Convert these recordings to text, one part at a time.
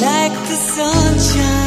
Like the sunshine.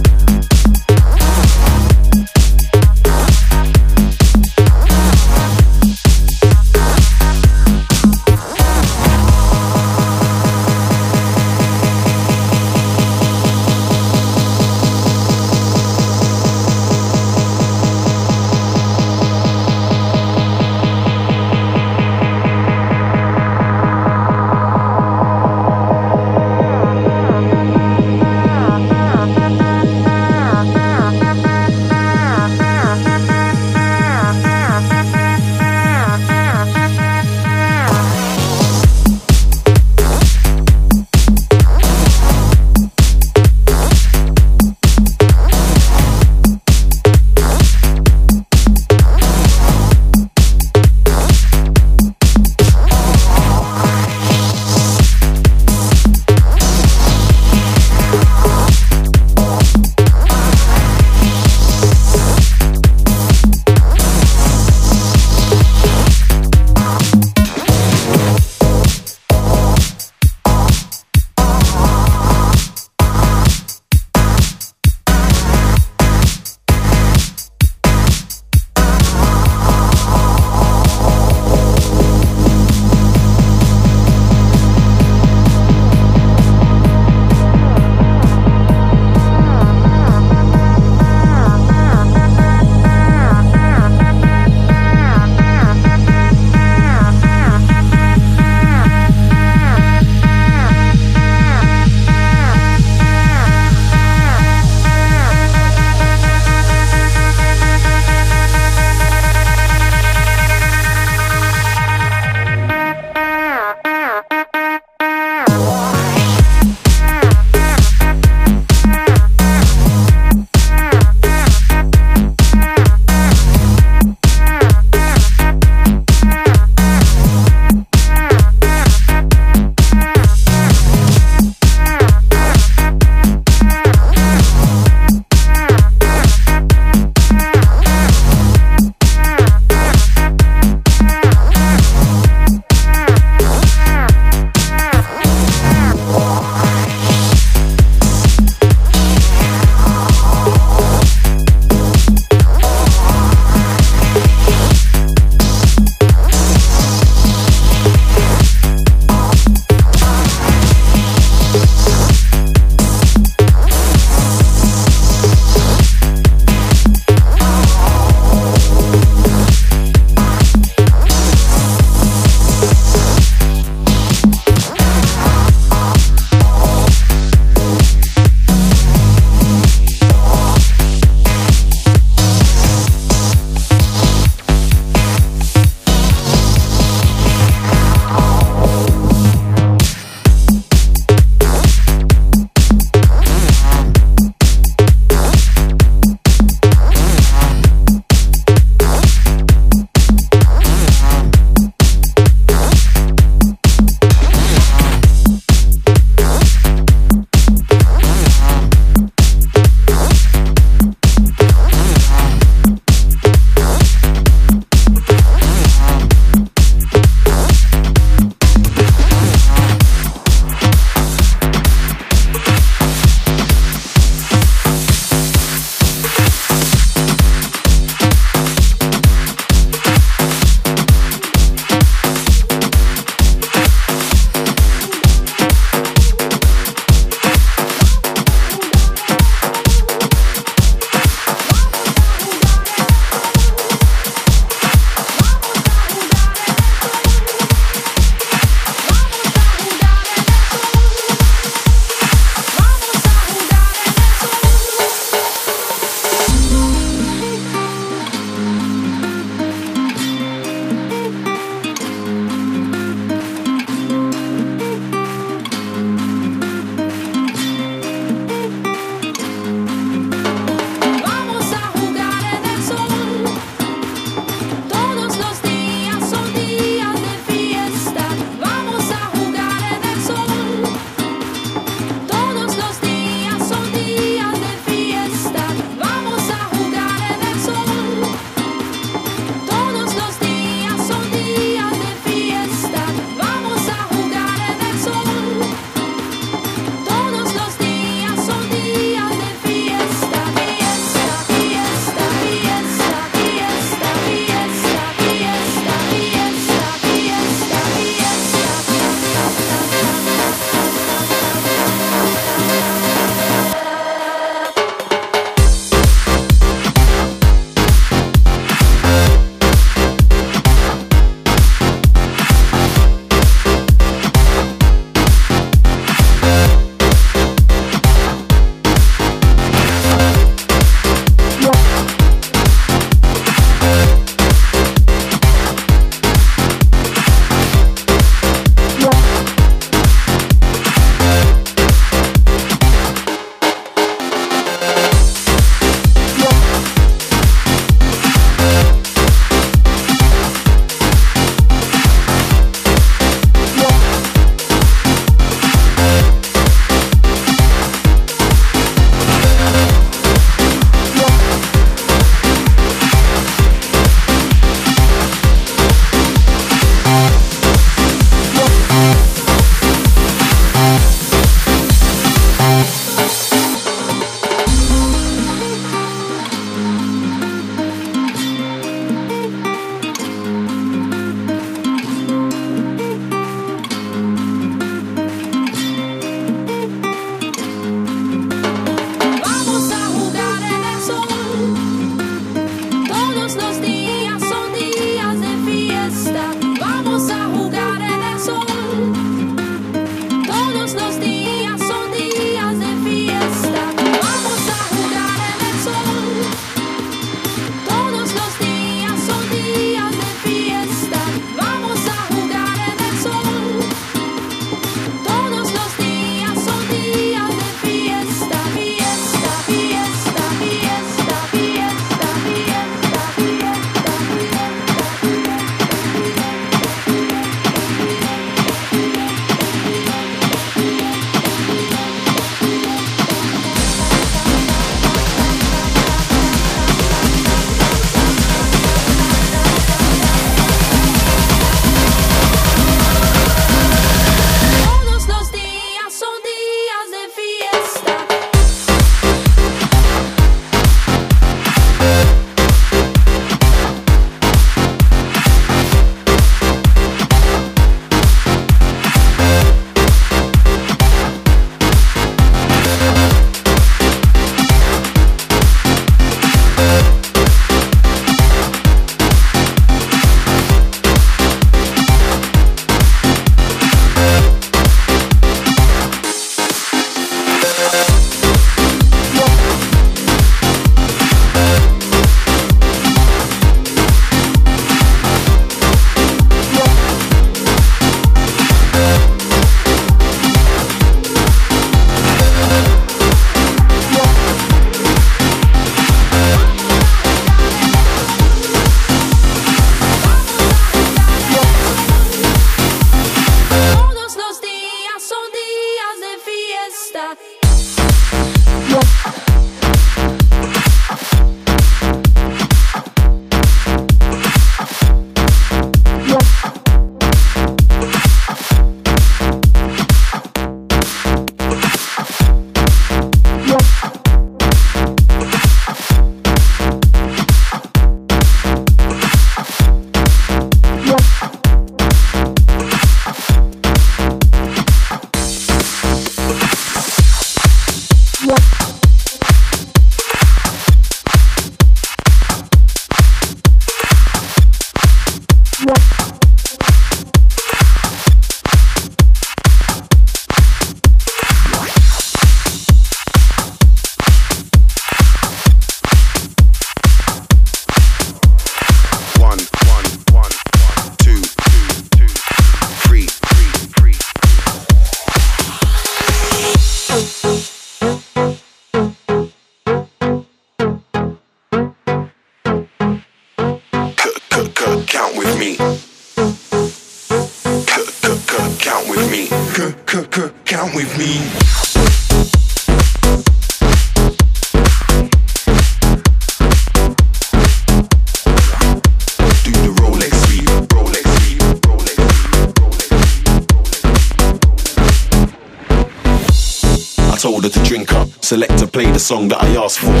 song that I asked for.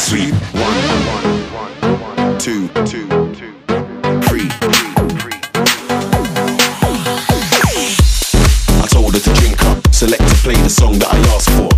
sweep. One, two, two, three. I told her to drink up, select to play the song that I asked for.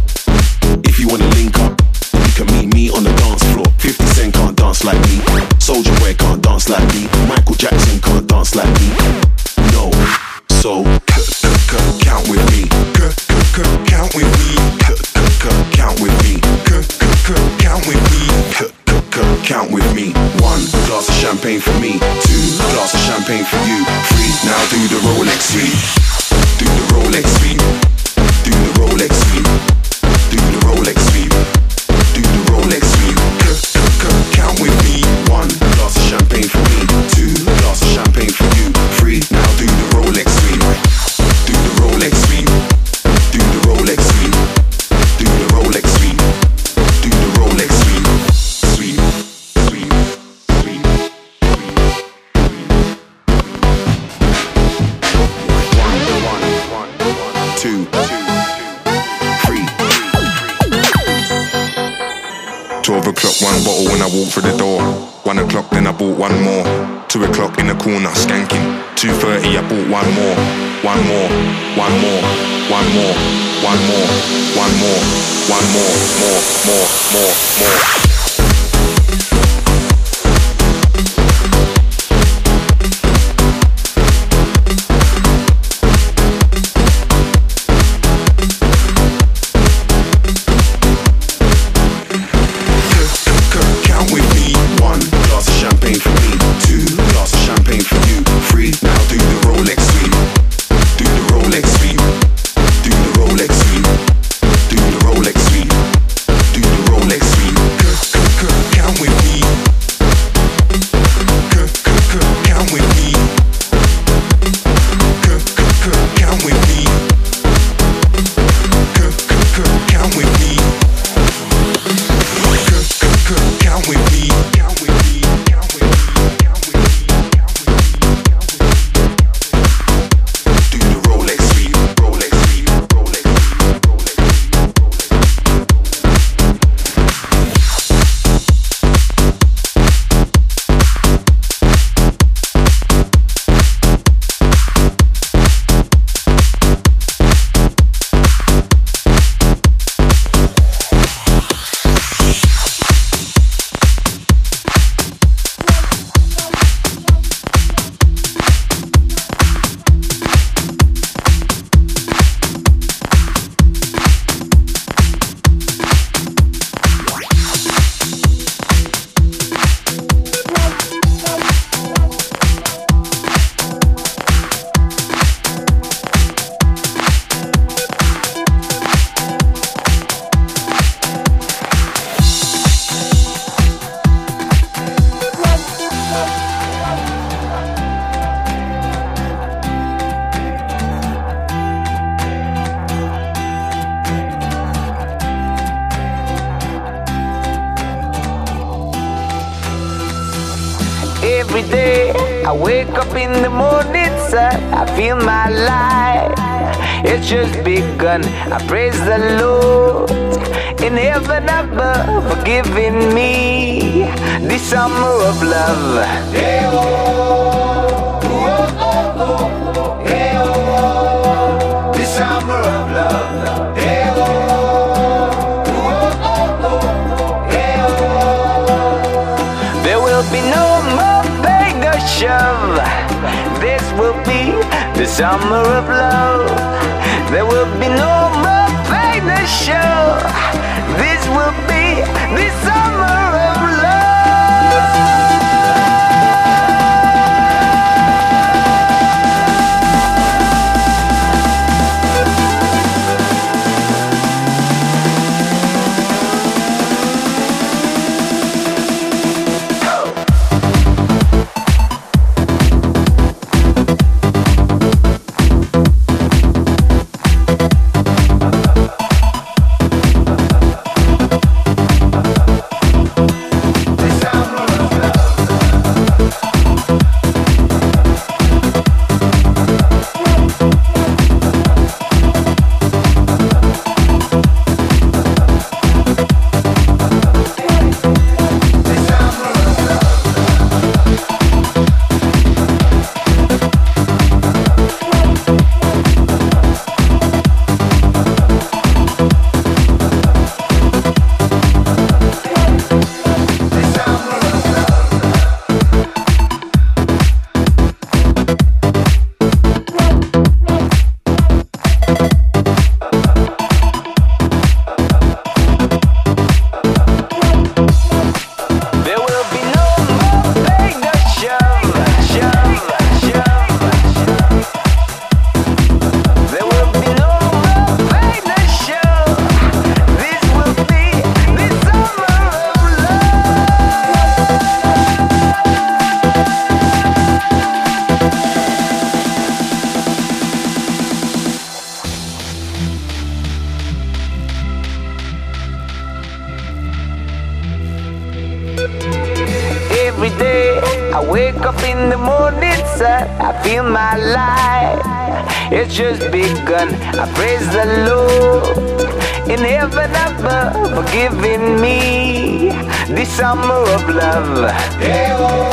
every day. I wake up in the morning, sir. I feel my life. It's just begun. I praise the Lord in heaven above for giving me this summer of love. Hey-oh. the summer of love. There will be no more pain to show. This will be. for giving me the summer of love. Hey, oh.